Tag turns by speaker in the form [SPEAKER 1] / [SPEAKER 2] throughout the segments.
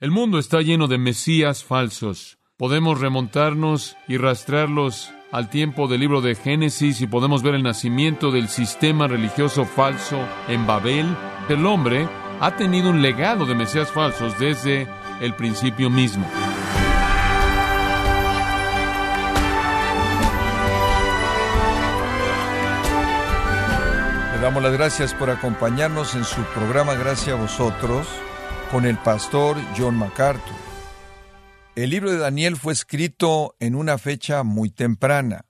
[SPEAKER 1] El mundo está lleno de mesías falsos. Podemos remontarnos y rastrearlos al tiempo del libro de Génesis y podemos ver el nacimiento del sistema religioso falso en Babel. El hombre ha tenido un legado de mesías falsos desde el principio mismo.
[SPEAKER 2] Le damos las gracias por acompañarnos en su programa Gracias a vosotros con el pastor John MacArthur. El libro de Daniel fue escrito en una fecha muy temprana.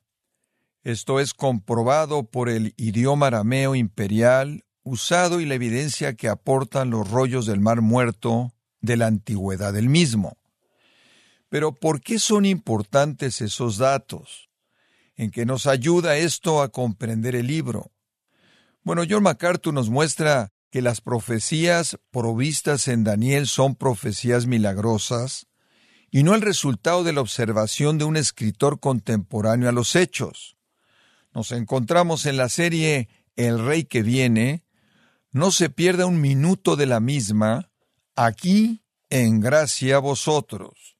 [SPEAKER 2] Esto es comprobado por el idioma arameo imperial usado y la evidencia que aportan los rollos del Mar Muerto de la antigüedad del mismo. Pero ¿por qué son importantes esos datos? ¿En qué nos ayuda esto a comprender el libro? Bueno, John MacArthur nos muestra que las profecías provistas en Daniel son profecías milagrosas y no el resultado de la observación de un escritor contemporáneo a los hechos. Nos encontramos en la serie El Rey que viene. No se pierda un minuto de la misma, aquí en gracia a vosotros.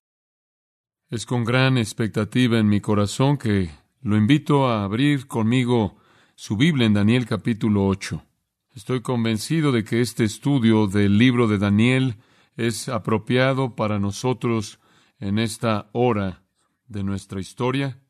[SPEAKER 1] Es con gran expectativa en mi corazón que lo invito a abrir conmigo su Biblia en Daniel capítulo 8. Estoy convencido de que este estudio del libro de Daniel es apropiado para nosotros en esta hora de nuestra historia.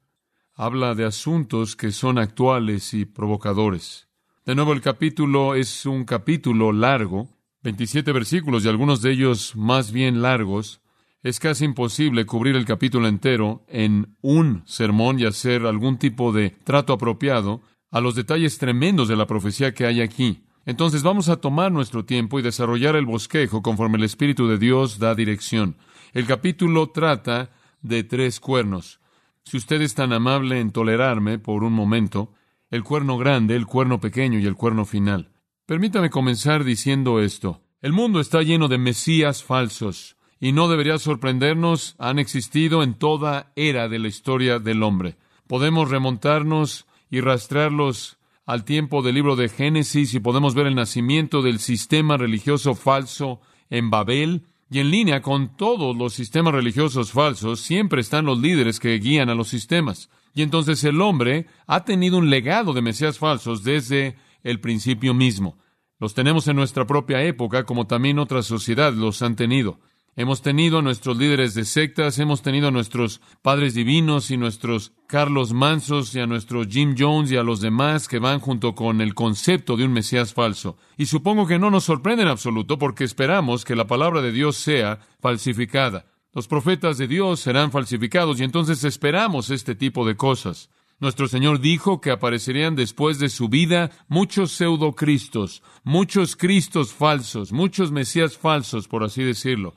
[SPEAKER 1] Habla de asuntos que son actuales y provocadores. De nuevo, el capítulo es un capítulo largo, 27 versículos y algunos de ellos más bien largos. Es casi imposible cubrir el capítulo entero en un sermón y hacer algún tipo de trato apropiado a los detalles tremendos de la profecía que hay aquí. Entonces vamos a tomar nuestro tiempo y desarrollar el bosquejo conforme el Espíritu de Dios da dirección. El capítulo trata de tres cuernos. Si usted es tan amable en tolerarme por un momento, el cuerno grande, el cuerno pequeño y el cuerno final. Permítame comenzar diciendo esto. El mundo está lleno de mesías falsos, y no debería sorprendernos, han existido en toda era de la historia del hombre. Podemos remontarnos y rastrearlos al tiempo del libro de Génesis y podemos ver el nacimiento del sistema religioso falso en Babel. Y en línea con todos los sistemas religiosos falsos, siempre están los líderes que guían a los sistemas. Y entonces el hombre ha tenido un legado de Mesías falsos desde el principio mismo. Los tenemos en nuestra propia época, como también otras sociedades los han tenido. Hemos tenido a nuestros líderes de sectas, hemos tenido a nuestros padres divinos y nuestros Carlos Mansos y a nuestros Jim Jones y a los demás que van junto con el concepto de un Mesías falso. Y supongo que no nos sorprende en absoluto porque esperamos que la palabra de Dios sea falsificada. Los profetas de Dios serán falsificados y entonces esperamos este tipo de cosas. Nuestro Señor dijo que aparecerían después de su vida muchos pseudocristos, muchos cristos falsos, muchos mesías falsos, por así decirlo.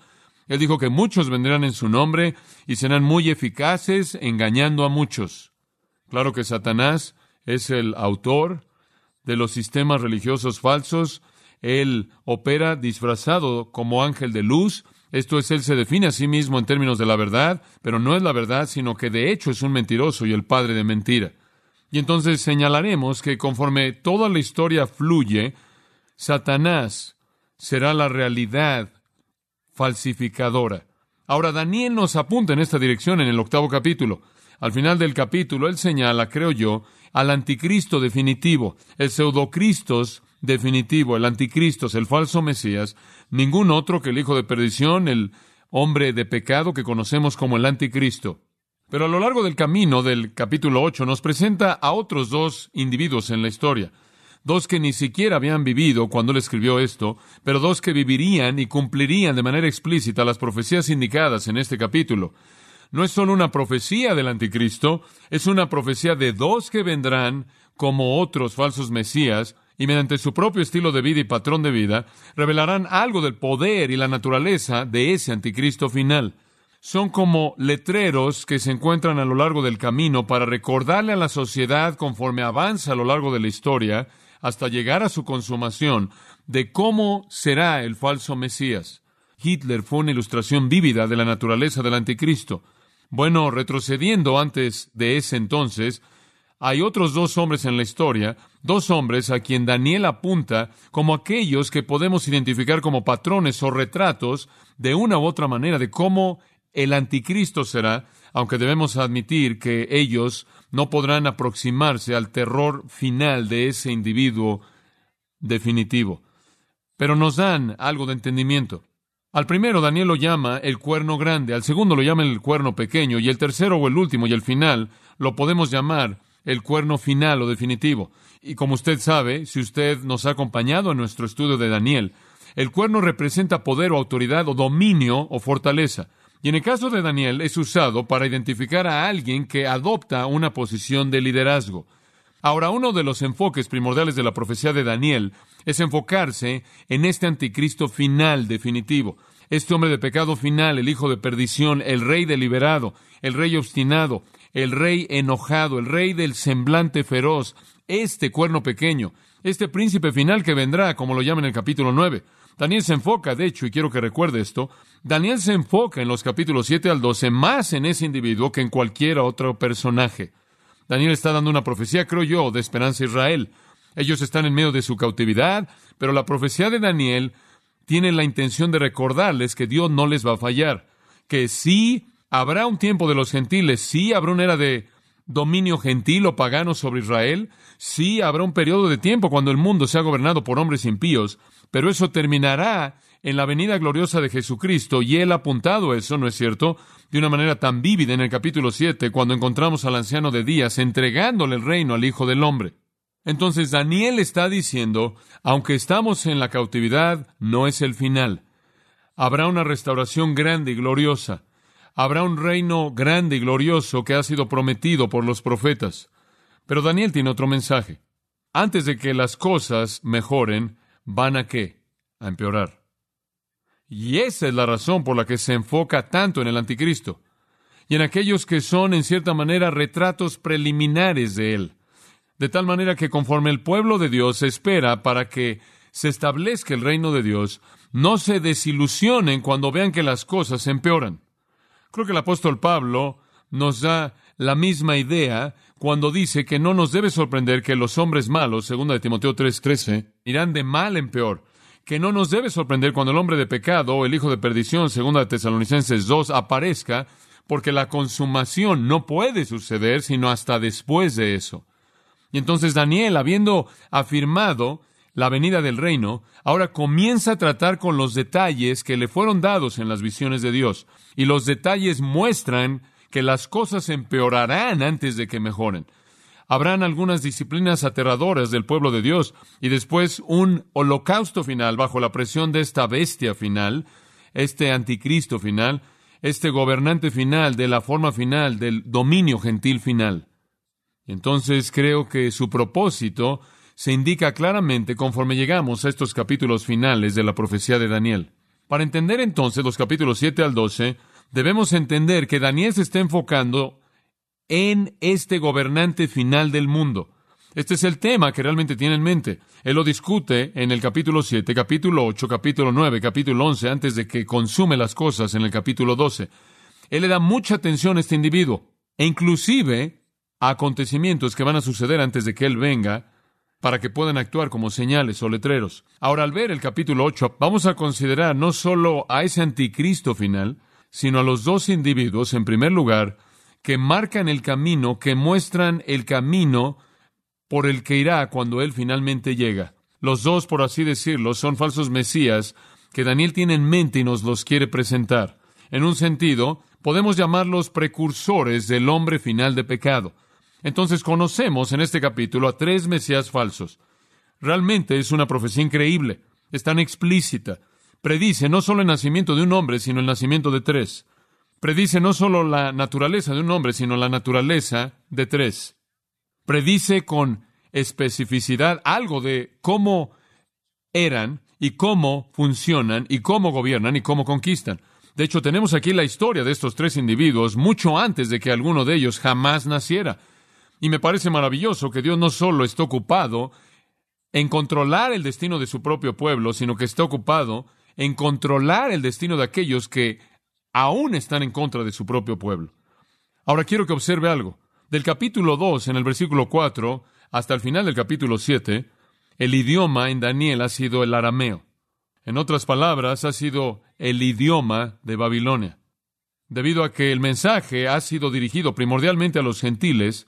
[SPEAKER 1] Él dijo que muchos vendrán en su nombre y serán muy eficaces engañando a muchos. Claro que Satanás es el autor de los sistemas religiosos falsos. Él opera disfrazado como ángel de luz. Esto es, él se define a sí mismo en términos de la verdad, pero no es la verdad, sino que de hecho es un mentiroso y el padre de mentira. Y entonces señalaremos que conforme toda la historia fluye, Satanás será la realidad falsificadora. Ahora, Daniel nos apunta en esta dirección en el octavo capítulo. Al final del capítulo, él señala, creo yo, al anticristo definitivo, el pseudocristos definitivo, el anticristo, el falso Mesías, ningún otro que el hijo de perdición, el hombre de pecado que conocemos como el anticristo. Pero a lo largo del camino del capítulo 8 nos presenta a otros dos individuos en la historia dos que ni siquiera habían vivido cuando él escribió esto, pero dos que vivirían y cumplirían de manera explícita las profecías indicadas en este capítulo. No es solo una profecía del anticristo, es una profecía de dos que vendrán como otros falsos mesías, y mediante su propio estilo de vida y patrón de vida, revelarán algo del poder y la naturaleza de ese anticristo final. Son como letreros que se encuentran a lo largo del camino para recordarle a la sociedad conforme avanza a lo largo de la historia hasta llegar a su consumación de cómo será el falso Mesías. Hitler fue una ilustración vívida de la naturaleza del anticristo. Bueno, retrocediendo antes de ese entonces, hay otros dos hombres en la historia, dos hombres a quien Daniel apunta como aquellos que podemos identificar como patrones o retratos de una u otra manera de cómo el anticristo será, aunque debemos admitir que ellos no podrán aproximarse al terror final de ese individuo definitivo. Pero nos dan algo de entendimiento. Al primero Daniel lo llama el cuerno grande, al segundo lo llama el cuerno pequeño, y el tercero o el último y el final lo podemos llamar el cuerno final o definitivo. Y como usted sabe, si usted nos ha acompañado en nuestro estudio de Daniel, el cuerno representa poder o autoridad o dominio o fortaleza. Y en el caso de Daniel es usado para identificar a alguien que adopta una posición de liderazgo. Ahora, uno de los enfoques primordiales de la profecía de Daniel es enfocarse en este anticristo final definitivo, este hombre de pecado final, el hijo de perdición, el rey deliberado, el rey obstinado, el rey enojado, el rey del semblante feroz, este cuerno pequeño, este príncipe final que vendrá, como lo llama en el capítulo 9. Daniel se enfoca, de hecho, y quiero que recuerde esto, Daniel se enfoca en los capítulos 7 al 12 más en ese individuo que en cualquier otro personaje. Daniel está dando una profecía, creo yo, de esperanza a Israel. Ellos están en medio de su cautividad, pero la profecía de Daniel tiene la intención de recordarles que Dios no les va a fallar, que sí habrá un tiempo de los gentiles, sí habrá una era de dominio gentil o pagano sobre Israel, sí habrá un periodo de tiempo cuando el mundo sea gobernado por hombres impíos, pero eso terminará en la venida gloriosa de Jesucristo, y él ha apuntado eso, ¿no es cierto?, de una manera tan vívida en el capítulo 7, cuando encontramos al anciano de días entregándole el reino al Hijo del Hombre. Entonces Daniel está diciendo, aunque estamos en la cautividad, no es el final. Habrá una restauración grande y gloriosa. Habrá un reino grande y glorioso que ha sido prometido por los profetas. Pero Daniel tiene otro mensaje. Antes de que las cosas mejoren, van a qué? A empeorar. Y esa es la razón por la que se enfoca tanto en el anticristo y en aquellos que son en cierta manera retratos preliminares de él de tal manera que conforme el pueblo de Dios espera para que se establezca el reino de Dios, no se desilusionen cuando vean que las cosas empeoran. Creo que el apóstol Pablo nos da la misma idea cuando dice que no nos debe sorprender que los hombres malos, segunda de Timoteo 3:13, irán de mal en peor, que no nos debe sorprender cuando el hombre de pecado el hijo de perdición, segunda de Tesalonicenses 2, aparezca, porque la consumación no puede suceder sino hasta después de eso. Y entonces Daniel, habiendo afirmado la venida del reino, ahora comienza a tratar con los detalles que le fueron dados en las visiones de Dios. Y los detalles muestran que las cosas empeorarán antes de que mejoren. Habrán algunas disciplinas aterradoras del pueblo de Dios y después un holocausto final bajo la presión de esta bestia final, este anticristo final, este gobernante final de la forma final del dominio gentil final. Entonces creo que su propósito se indica claramente conforme llegamos a estos capítulos finales de la profecía de Daniel. Para entender entonces los capítulos 7 al 12, debemos entender que Daniel se está enfocando en este gobernante final del mundo. Este es el tema que realmente tiene en mente. Él lo discute en el capítulo 7, capítulo 8, capítulo 9, capítulo 11, antes de que consume las cosas en el capítulo 12. Él le da mucha atención a este individuo. E inclusive acontecimientos que van a suceder antes de que Él venga para que puedan actuar como señales o letreros. Ahora, al ver el capítulo 8, vamos a considerar no solo a ese anticristo final, sino a los dos individuos, en primer lugar, que marcan el camino, que muestran el camino por el que irá cuando Él finalmente llega. Los dos, por así decirlo, son falsos mesías que Daniel tiene en mente y nos los quiere presentar. En un sentido, podemos llamarlos precursores del hombre final de pecado. Entonces conocemos en este capítulo a tres Mesías falsos. Realmente es una profecía increíble, es tan explícita. Predice no solo el nacimiento de un hombre, sino el nacimiento de tres. Predice no solo la naturaleza de un hombre, sino la naturaleza de tres. Predice con especificidad algo de cómo eran y cómo funcionan y cómo gobiernan y cómo conquistan. De hecho, tenemos aquí la historia de estos tres individuos mucho antes de que alguno de ellos jamás naciera. Y me parece maravilloso que Dios no solo está ocupado en controlar el destino de su propio pueblo, sino que está ocupado en controlar el destino de aquellos que aún están en contra de su propio pueblo. Ahora quiero que observe algo. Del capítulo 2, en el versículo 4, hasta el final del capítulo 7, el idioma en Daniel ha sido el arameo. En otras palabras, ha sido el idioma de Babilonia. Debido a que el mensaje ha sido dirigido primordialmente a los gentiles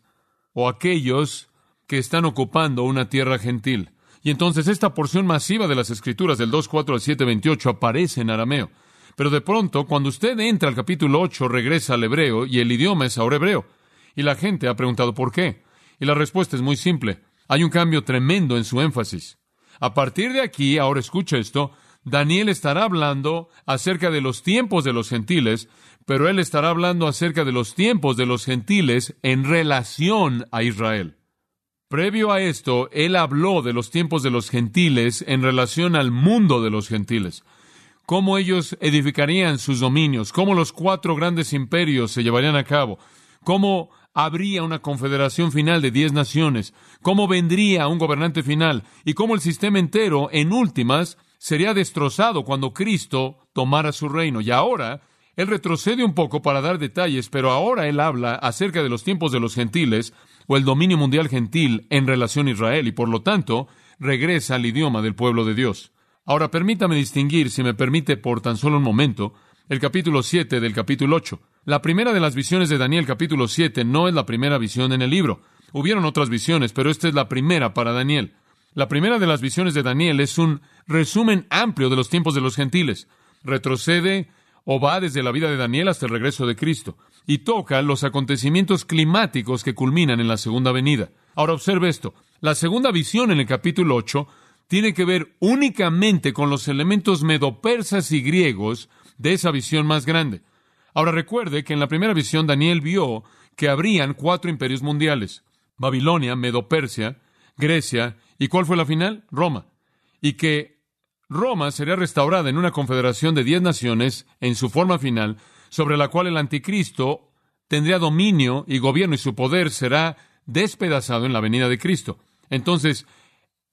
[SPEAKER 1] o aquellos que están ocupando una tierra gentil. Y entonces esta porción masiva de las escrituras del 2.4 al 7.28 aparece en arameo. Pero de pronto, cuando usted entra al capítulo 8, regresa al hebreo y el idioma es ahora hebreo. Y la gente ha preguntado por qué. Y la respuesta es muy simple. Hay un cambio tremendo en su énfasis. A partir de aquí, ahora escucha esto, Daniel estará hablando acerca de los tiempos de los gentiles, pero él estará hablando acerca de los tiempos de los gentiles en relación a Israel. Previo a esto, él habló de los tiempos de los gentiles en relación al mundo de los gentiles, cómo ellos edificarían sus dominios, cómo los cuatro grandes imperios se llevarían a cabo, cómo habría una confederación final de diez naciones, cómo vendría un gobernante final y cómo el sistema entero, en últimas, sería destrozado cuando Cristo tomara su reino. Y ahora, él retrocede un poco para dar detalles, pero ahora él habla acerca de los tiempos de los gentiles o el dominio mundial gentil en relación a Israel y por lo tanto regresa al idioma del pueblo de Dios. Ahora permítame distinguir, si me permite por tan solo un momento, el capítulo 7 del capítulo 8. La primera de las visiones de Daniel capítulo 7 no es la primera visión en el libro. Hubieron otras visiones, pero esta es la primera para Daniel. La primera de las visiones de Daniel es un resumen amplio de los tiempos de los gentiles. Retrocede o va desde la vida de Daniel hasta el regreso de Cristo y toca los acontecimientos climáticos que culminan en la segunda venida. Ahora observe esto. La segunda visión en el capítulo 8 tiene que ver únicamente con los elementos medopersas y griegos de esa visión más grande. Ahora recuerde que en la primera visión Daniel vio que habrían cuatro imperios mundiales. Babilonia, Medo-Persia, Grecia ¿Y cuál fue la final? Roma. Y que Roma sería restaurada en una confederación de diez naciones en su forma final, sobre la cual el anticristo tendría dominio y gobierno y su poder será despedazado en la venida de Cristo. Entonces,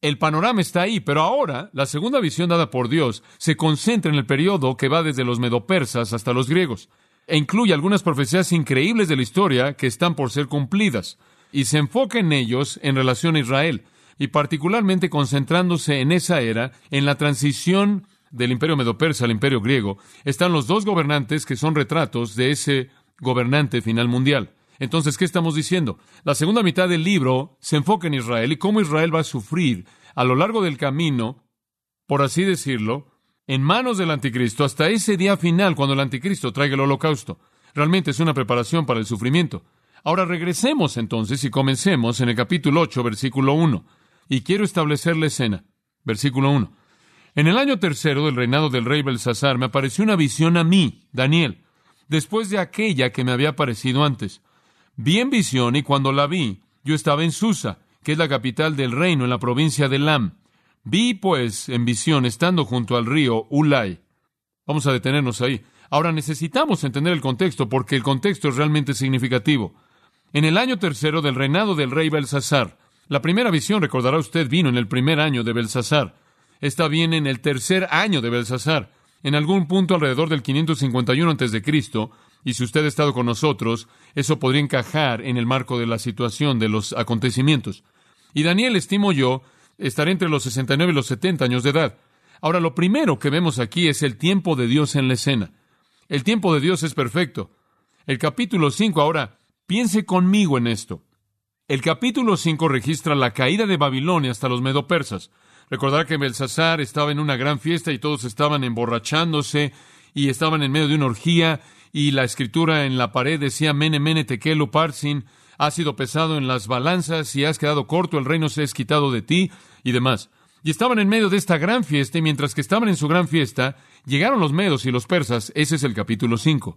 [SPEAKER 1] el panorama está ahí, pero ahora la segunda visión dada por Dios se concentra en el periodo que va desde los medopersas hasta los griegos, e incluye algunas profecías increíbles de la historia que están por ser cumplidas, y se enfoca en ellos en relación a Israel y particularmente concentrándose en esa era, en la transición del imperio medo-persa al imperio griego, están los dos gobernantes que son retratos de ese gobernante final mundial. Entonces, ¿qué estamos diciendo? La segunda mitad del libro se enfoca en Israel y cómo Israel va a sufrir a lo largo del camino, por así decirlo, en manos del anticristo hasta ese día final cuando el anticristo traiga el holocausto. Realmente es una preparación para el sufrimiento. Ahora regresemos entonces y comencemos en el capítulo 8, versículo 1 y quiero establecer la escena. Versículo 1. En el año tercero del reinado del rey Belsasar me apareció una visión a mí, Daniel, después de aquella que me había aparecido antes. Vi en visión y cuando la vi, yo estaba en Susa, que es la capital del reino en la provincia de Lam. Vi, pues, en visión, estando junto al río Ulai. Vamos a detenernos ahí. Ahora necesitamos entender el contexto porque el contexto es realmente significativo. En el año tercero del reinado del rey Belsasar, la primera visión, recordará usted, vino en el primer año de Belsasar. Esta viene en el tercer año de Belsasar, en algún punto alrededor del 551 a.C., y si usted ha estado con nosotros, eso podría encajar en el marco de la situación de los acontecimientos. Y Daniel, estimo yo, estará entre los 69 y los 70 años de edad. Ahora, lo primero que vemos aquí es el tiempo de Dios en la escena. El tiempo de Dios es perfecto. El capítulo 5 ahora, piense conmigo en esto. El capítulo 5 registra la caída de Babilonia hasta los medopersas. Recordar que Belsasar estaba en una gran fiesta y todos estaban emborrachándose y estaban en medio de una orgía y la escritura en la pared decía Mene Mene Tekelu Parsin, ha sido pesado en las balanzas y has quedado corto, el reino se es quitado de ti y demás. Y estaban en medio de esta gran fiesta y mientras que estaban en su gran fiesta, llegaron los medos y los persas, ese es el capítulo 5.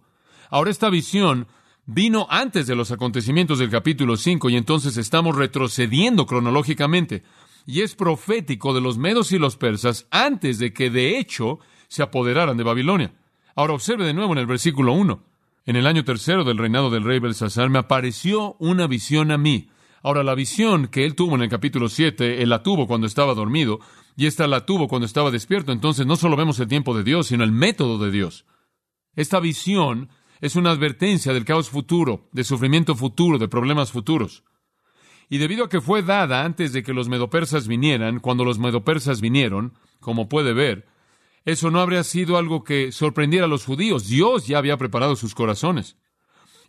[SPEAKER 1] Ahora esta visión vino antes de los acontecimientos del capítulo 5 y entonces estamos retrocediendo cronológicamente. Y es profético de los medos y los persas antes de que de hecho se apoderaran de Babilonia. Ahora observe de nuevo en el versículo 1. En el año tercero del reinado del rey Belsasar me apareció una visión a mí. Ahora la visión que él tuvo en el capítulo 7, él la tuvo cuando estaba dormido y esta la tuvo cuando estaba despierto. Entonces no solo vemos el tiempo de Dios, sino el método de Dios. Esta visión Es una advertencia del caos futuro, de sufrimiento futuro, de problemas futuros. Y debido a que fue dada antes de que los medopersas vinieran, cuando los medopersas vinieron, como puede ver, eso no habría sido algo que sorprendiera a los judíos. Dios ya había preparado sus corazones.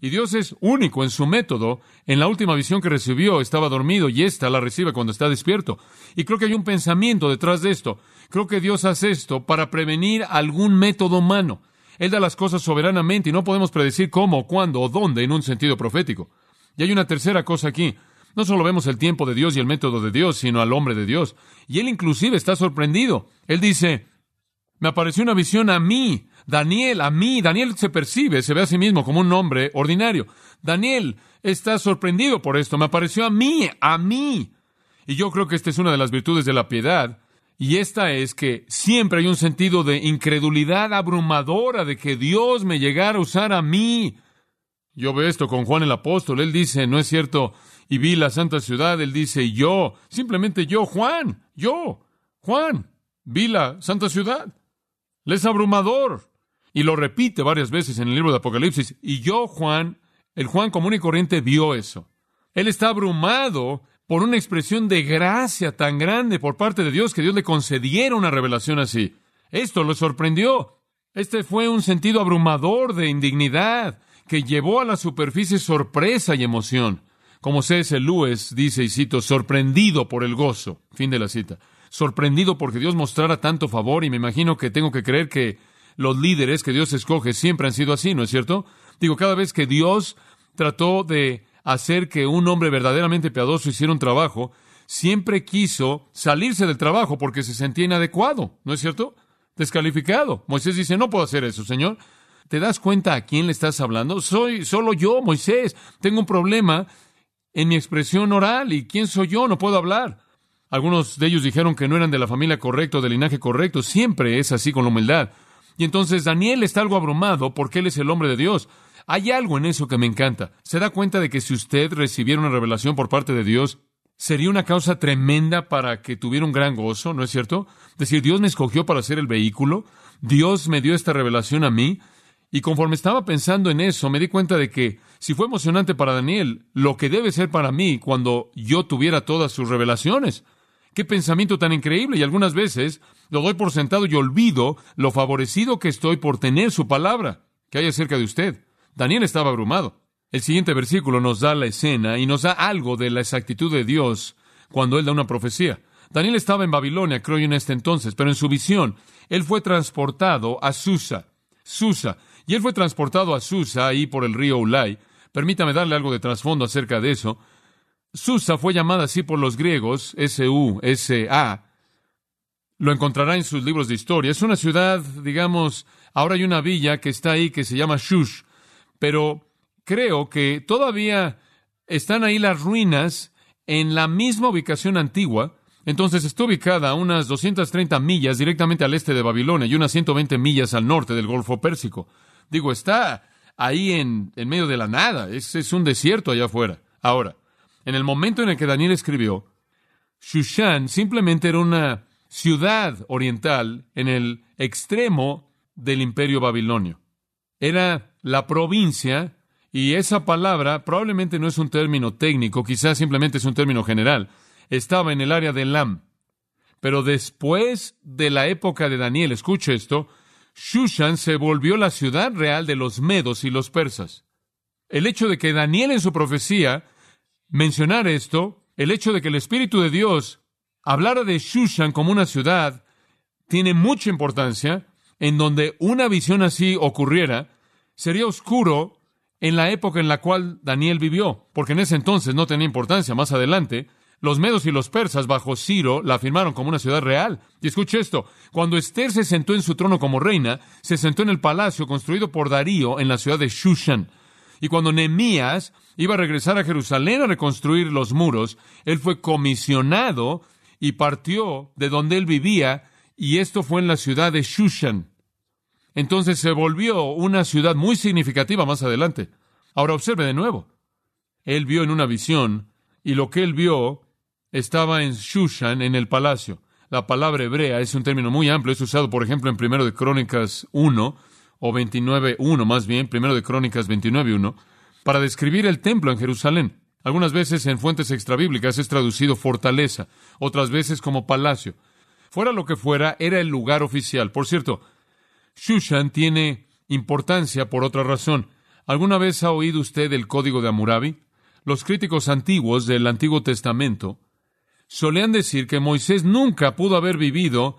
[SPEAKER 1] Y Dios es único en su método. En la última visión que recibió estaba dormido y ésta la recibe cuando está despierto. Y creo que hay un pensamiento detrás de esto. Creo que Dios hace esto para prevenir algún método humano. Él da las cosas soberanamente y no podemos predecir cómo, cuándo o dónde en un sentido profético. Y hay una tercera cosa aquí. No solo vemos el tiempo de Dios y el método de Dios, sino al hombre de Dios. Y él inclusive está sorprendido. Él dice, me apareció una visión a mí, Daniel, a mí. Daniel se percibe, se ve a sí mismo como un hombre ordinario. Daniel está sorprendido por esto. Me apareció a mí, a mí. Y yo creo que esta es una de las virtudes de la piedad. Y esta es que siempre hay un sentido de incredulidad abrumadora de que Dios me llegara a usar a mí. Yo veo esto con Juan el apóstol. Él dice, no es cierto, y vi la santa ciudad. Él dice, yo, simplemente yo, Juan, yo, Juan, vi la santa ciudad. Les abrumador. Y lo repite varias veces en el libro de Apocalipsis. Y yo, Juan, el Juan común y corriente, vio eso. Él está abrumado por una expresión de gracia tan grande por parte de Dios que Dios le concediera una revelación así. Esto lo sorprendió. Este fue un sentido abrumador de indignidad que llevó a la superficie sorpresa y emoción. Como C.S. Lewis dice, y cito, sorprendido por el gozo. Fin de la cita sorprendido porque Dios mostrara tanto favor y me imagino que tengo que creer que los líderes que Dios escoge siempre han sido así, ¿no es cierto? Digo, cada vez que Dios trató de hacer que un hombre verdaderamente piadoso hiciera un trabajo, siempre quiso salirse del trabajo porque se sentía inadecuado, ¿no es cierto? Descalificado. Moisés dice, no puedo hacer eso, Señor. ¿Te das cuenta a quién le estás hablando? Soy solo yo, Moisés. Tengo un problema en mi expresión oral y ¿quién soy yo? No puedo hablar. Algunos de ellos dijeron que no eran de la familia correcta o del linaje correcto. Siempre es así con la humildad. Y entonces Daniel está algo abrumado porque él es el hombre de Dios. Hay algo en eso que me encanta. Se da cuenta de que si usted recibiera una revelación por parte de Dios, sería una causa tremenda para que tuviera un gran gozo, ¿no es cierto? Decir, Dios me escogió para ser el vehículo, Dios me dio esta revelación a mí, y conforme estaba pensando en eso, me di cuenta de que si fue emocionante para Daniel, lo que debe ser para mí cuando yo tuviera todas sus revelaciones. Qué pensamiento tan increíble. Y algunas veces lo doy por sentado y olvido lo favorecido que estoy por tener su palabra que hay acerca de usted. Daniel estaba abrumado. El siguiente versículo nos da la escena y nos da algo de la exactitud de Dios cuando él da una profecía. Daniel estaba en Babilonia, creo yo, en este entonces, pero en su visión, él fue transportado a Susa. Susa. Y él fue transportado a Susa, ahí por el río Ulay. Permítame darle algo de trasfondo acerca de eso. Susa fue llamada así por los griegos, S-U-S-A. Lo encontrará en sus libros de historia. Es una ciudad, digamos, ahora hay una villa que está ahí que se llama Shush, pero creo que todavía están ahí las ruinas en la misma ubicación antigua. Entonces está ubicada a unas 230 millas directamente al este de Babilonia y unas 120 millas al norte del Golfo Pérsico. Digo, está ahí en, en medio de la nada. Es, es un desierto allá afuera. Ahora, en el momento en el que Daniel escribió, Shushan simplemente era una ciudad oriental en el extremo del imperio babilonio. Era la provincia, y esa palabra probablemente no es un término técnico, quizás simplemente es un término general. Estaba en el área de Lam. Pero después de la época de Daniel, escuche esto, Shushan se volvió la ciudad real de los medos y los persas. El hecho de que Daniel en su profecía mencionar esto, el hecho de que el Espíritu de Dios hablara de Shushan como una ciudad, tiene mucha importancia, en donde una visión así ocurriera, sería oscuro en la época en la cual Daniel vivió, porque en ese entonces no tenía importancia. Más adelante, los medos y los persas bajo Ciro la afirmaron como una ciudad real. Y escuche esto, cuando Esther se sentó en su trono como reina, se sentó en el palacio construido por Darío en la ciudad de Shushan. Y cuando Nehemías iba a regresar a Jerusalén a reconstruir los muros, él fue comisionado y partió de donde él vivía, y esto fue en la ciudad de Shushan. Entonces se volvió una ciudad muy significativa más adelante. Ahora observe de nuevo. Él vio en una visión, y lo que él vio estaba en Shushan, en el palacio. La palabra hebrea es un término muy amplio, es usado, por ejemplo, en Primero de Crónicas 1, o 29.1 más bien, primero de Crónicas 29.1, para describir el templo en Jerusalén. Algunas veces en fuentes extrabíblicas es traducido fortaleza, otras veces como palacio. Fuera lo que fuera, era el lugar oficial. Por cierto, Shushan tiene importancia por otra razón. ¿Alguna vez ha oído usted el código de Hammurabi? Los críticos antiguos del Antiguo Testamento solían decir que Moisés nunca pudo haber vivido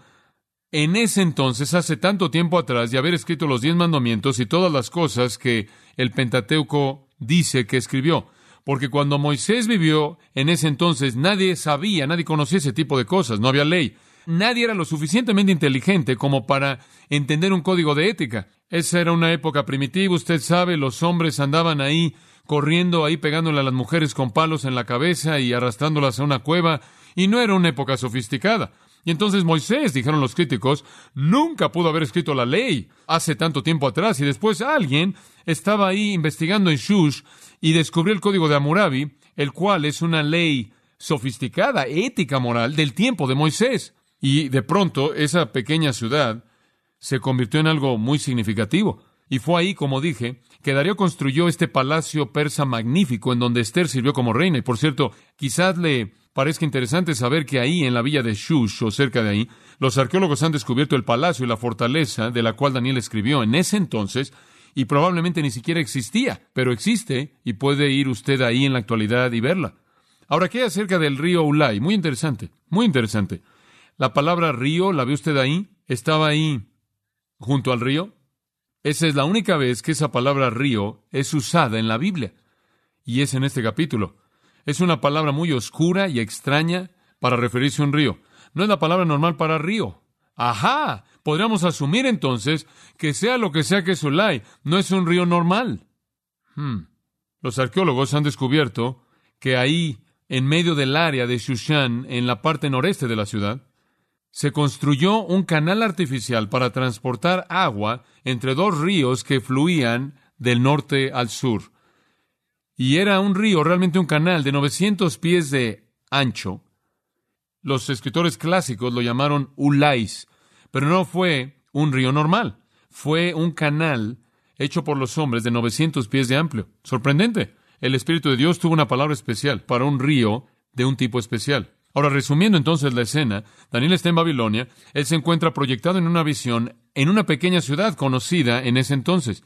[SPEAKER 1] en ese entonces, hace tanto tiempo atrás, y haber escrito los diez mandamientos y todas las cosas que el Pentateuco dice que escribió. Porque cuando Moisés vivió en ese entonces, nadie sabía, nadie conocía ese tipo de cosas, no había ley. Nadie era lo suficientemente inteligente como para entender un código de ética. Esa era una época primitiva, usted sabe, los hombres andaban ahí corriendo, ahí pegándole a las mujeres con palos en la cabeza y arrastrándolas a una cueva, y no era una época sofisticada. Y entonces Moisés, dijeron los críticos, nunca pudo haber escrito la ley hace tanto tiempo atrás. Y después alguien estaba ahí investigando en Shush y descubrió el código de Hammurabi, el cual es una ley sofisticada, ética moral del tiempo de Moisés. Y de pronto esa pequeña ciudad se convirtió en algo muy significativo. Y fue ahí, como dije, que Darío construyó este palacio persa magnífico en donde Esther sirvió como reina. Y por cierto, quizás le parezca interesante saber que ahí, en la villa de Shush, o cerca de ahí, los arqueólogos han descubierto el palacio y la fortaleza de la cual Daniel escribió. En ese entonces, y probablemente ni siquiera existía, pero existe y puede ir usted ahí en la actualidad y verla. Ahora, ¿qué hay acerca del río Ulay? Muy interesante, muy interesante. La palabra río, ¿la ve usted ahí? Estaba ahí junto al río. Esa es la única vez que esa palabra río es usada en la Biblia. Y es en este capítulo. Es una palabra muy oscura y extraña para referirse a un río. No es la palabra normal para río. Ajá, podríamos asumir entonces que sea lo que sea que es Ulay, no es un río normal. Hmm. Los arqueólogos han descubierto que ahí, en medio del área de Shushan, en la parte noreste de la ciudad, se construyó un canal artificial para transportar agua entre dos ríos que fluían del norte al sur. Y era un río, realmente un canal de 900 pies de ancho, los escritores clásicos lo llamaron Ulais, pero no fue un río normal, fue un canal hecho por los hombres de 900 pies de amplio. Sorprendente. El Espíritu de Dios tuvo una palabra especial para un río de un tipo especial. Ahora, resumiendo entonces la escena, Daniel está en Babilonia, él se encuentra proyectado en una visión en una pequeña ciudad conocida en ese entonces,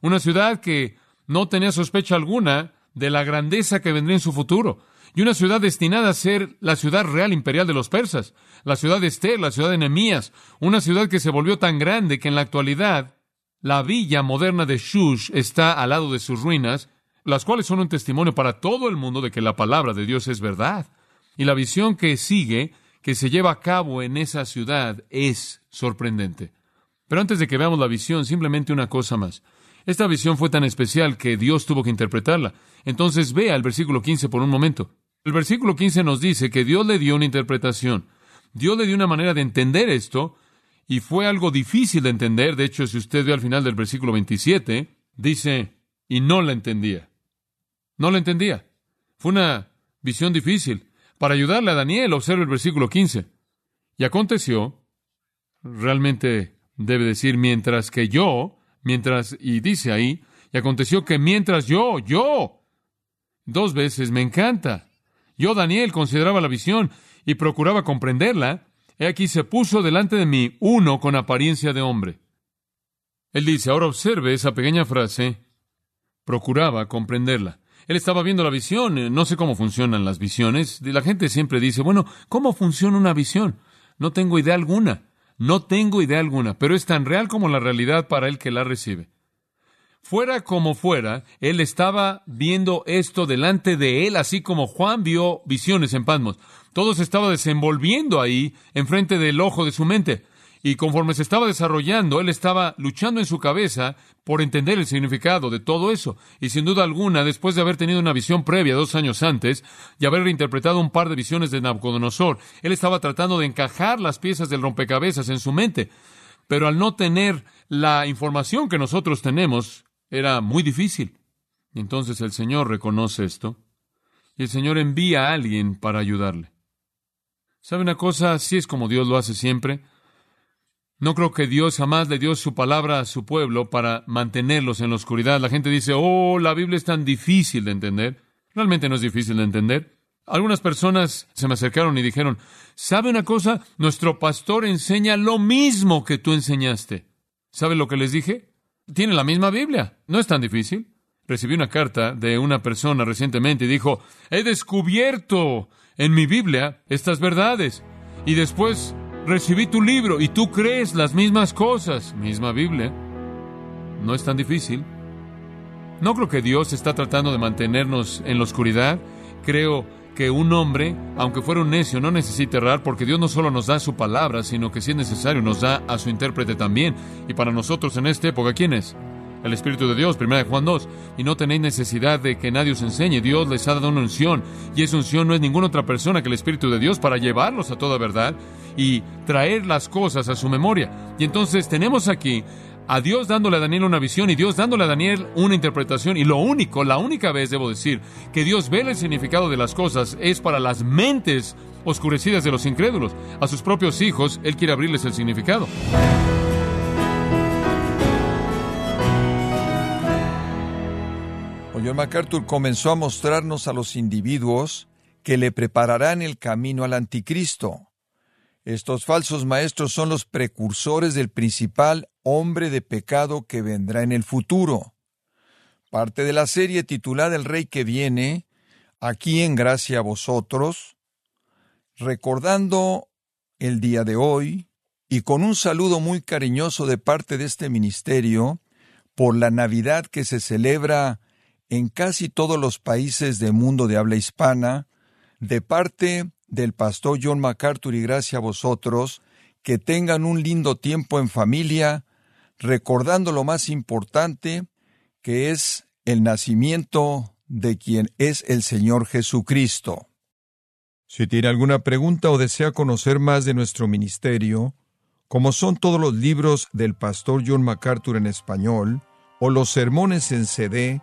[SPEAKER 1] una ciudad que no tenía sospecha alguna de la grandeza que vendría en su futuro. Y una ciudad destinada a ser la ciudad real imperial de los persas, la ciudad de Esther, la ciudad de Nehemías, una ciudad que se volvió tan grande que en la actualidad la villa moderna de Shush está al lado de sus ruinas, las cuales son un testimonio para todo el mundo de que la palabra de Dios es verdad. Y la visión que sigue, que se lleva a cabo en esa ciudad, es sorprendente. Pero antes de que veamos la visión, simplemente una cosa más. Esta visión fue tan especial que Dios tuvo que interpretarla. Entonces vea el versículo 15 por un momento. El versículo 15 nos dice que Dios le dio una interpretación. Dios le dio una manera de entender esto y fue algo difícil de entender. De hecho, si usted ve al final del versículo 27, dice, y no la entendía. No la entendía. Fue una visión difícil. Para ayudarle a Daniel, observe el versículo 15. Y aconteció, realmente debe decir, mientras que yo, mientras, y dice ahí, y aconteció que mientras yo, yo, dos veces me encanta. Yo, Daniel, consideraba la visión y procuraba comprenderla. He aquí se puso delante de mí uno con apariencia de hombre. Él dice, ahora observe esa pequeña frase, procuraba comprenderla. Él estaba viendo la visión, no sé cómo funcionan las visiones. La gente siempre dice, bueno, ¿cómo funciona una visión? No tengo idea alguna, no tengo idea alguna, pero es tan real como la realidad para el que la recibe. Fuera como fuera, él estaba viendo esto delante de él, así como Juan vio visiones en Patmos. Todo se estaba desenvolviendo ahí, enfrente del ojo de su mente. Y conforme se estaba desarrollando, él estaba luchando en su cabeza por entender el significado de todo eso. Y sin duda alguna, después de haber tenido una visión previa dos años antes y haber reinterpretado un par de visiones de Nabucodonosor, él estaba tratando de encajar las piezas del rompecabezas en su mente. Pero al no tener la información que nosotros tenemos, era muy difícil. Entonces el Señor reconoce esto y el Señor envía a alguien para ayudarle. ¿Sabe una cosa? Así es como Dios lo hace siempre. No creo que Dios jamás le dio su palabra a su pueblo para mantenerlos en la oscuridad. La gente dice, oh, la Biblia es tan difícil de entender. Realmente no es difícil de entender. Algunas personas se me acercaron y dijeron, ¿sabe una cosa? Nuestro pastor enseña lo mismo que tú enseñaste. ¿Sabe lo que les dije? Tiene la misma Biblia. No es tan difícil. Recibí una carta de una persona recientemente y dijo, he descubierto en mi Biblia estas verdades. Y después recibí tu libro y tú crees las mismas cosas. Misma Biblia. No es tan difícil. No creo que Dios está tratando de mantenernos en la oscuridad. Creo que un hombre, aunque fuera un necio, no necesita errar porque Dios no solo nos da su palabra, sino que si es necesario nos da a su intérprete también. Y para nosotros en esta época, ¿quién es? El Espíritu de Dios, primera de Juan 2. Y no tenéis necesidad de que nadie os enseñe. Dios les ha dado una unción. Y esa unción no es ninguna otra persona que el Espíritu de Dios para llevarlos a toda verdad y traer las cosas a su memoria. Y entonces tenemos aquí a Dios dándole a Daniel una visión y Dios dándole a Daniel una interpretación. Y lo único, la única vez, debo decir, que Dios ve el significado de las cosas es para las mentes oscurecidas de los incrédulos. A sus propios hijos, Él quiere abrirles el significado.
[SPEAKER 2] John MacArthur comenzó a mostrarnos a los individuos que le prepararán el camino al anticristo. Estos falsos maestros son los precursores del principal hombre de pecado que vendrá en el futuro. Parte de la serie titulada El Rey que viene, aquí en gracia a vosotros, recordando el día de hoy y con un saludo muy cariñoso de parte de este ministerio por la Navidad que se celebra en casi todos los países del mundo de habla hispana, de parte del pastor John MacArthur y gracias a vosotros, que tengan un lindo tiempo en familia, recordando lo más importante, que es el nacimiento de quien es el Señor Jesucristo. Si tiene alguna pregunta o desea conocer más de nuestro ministerio, como son todos los libros del pastor John MacArthur en español, o los sermones en CD,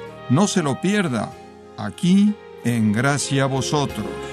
[SPEAKER 2] no se lo pierda, aquí en Gracia Vosotros.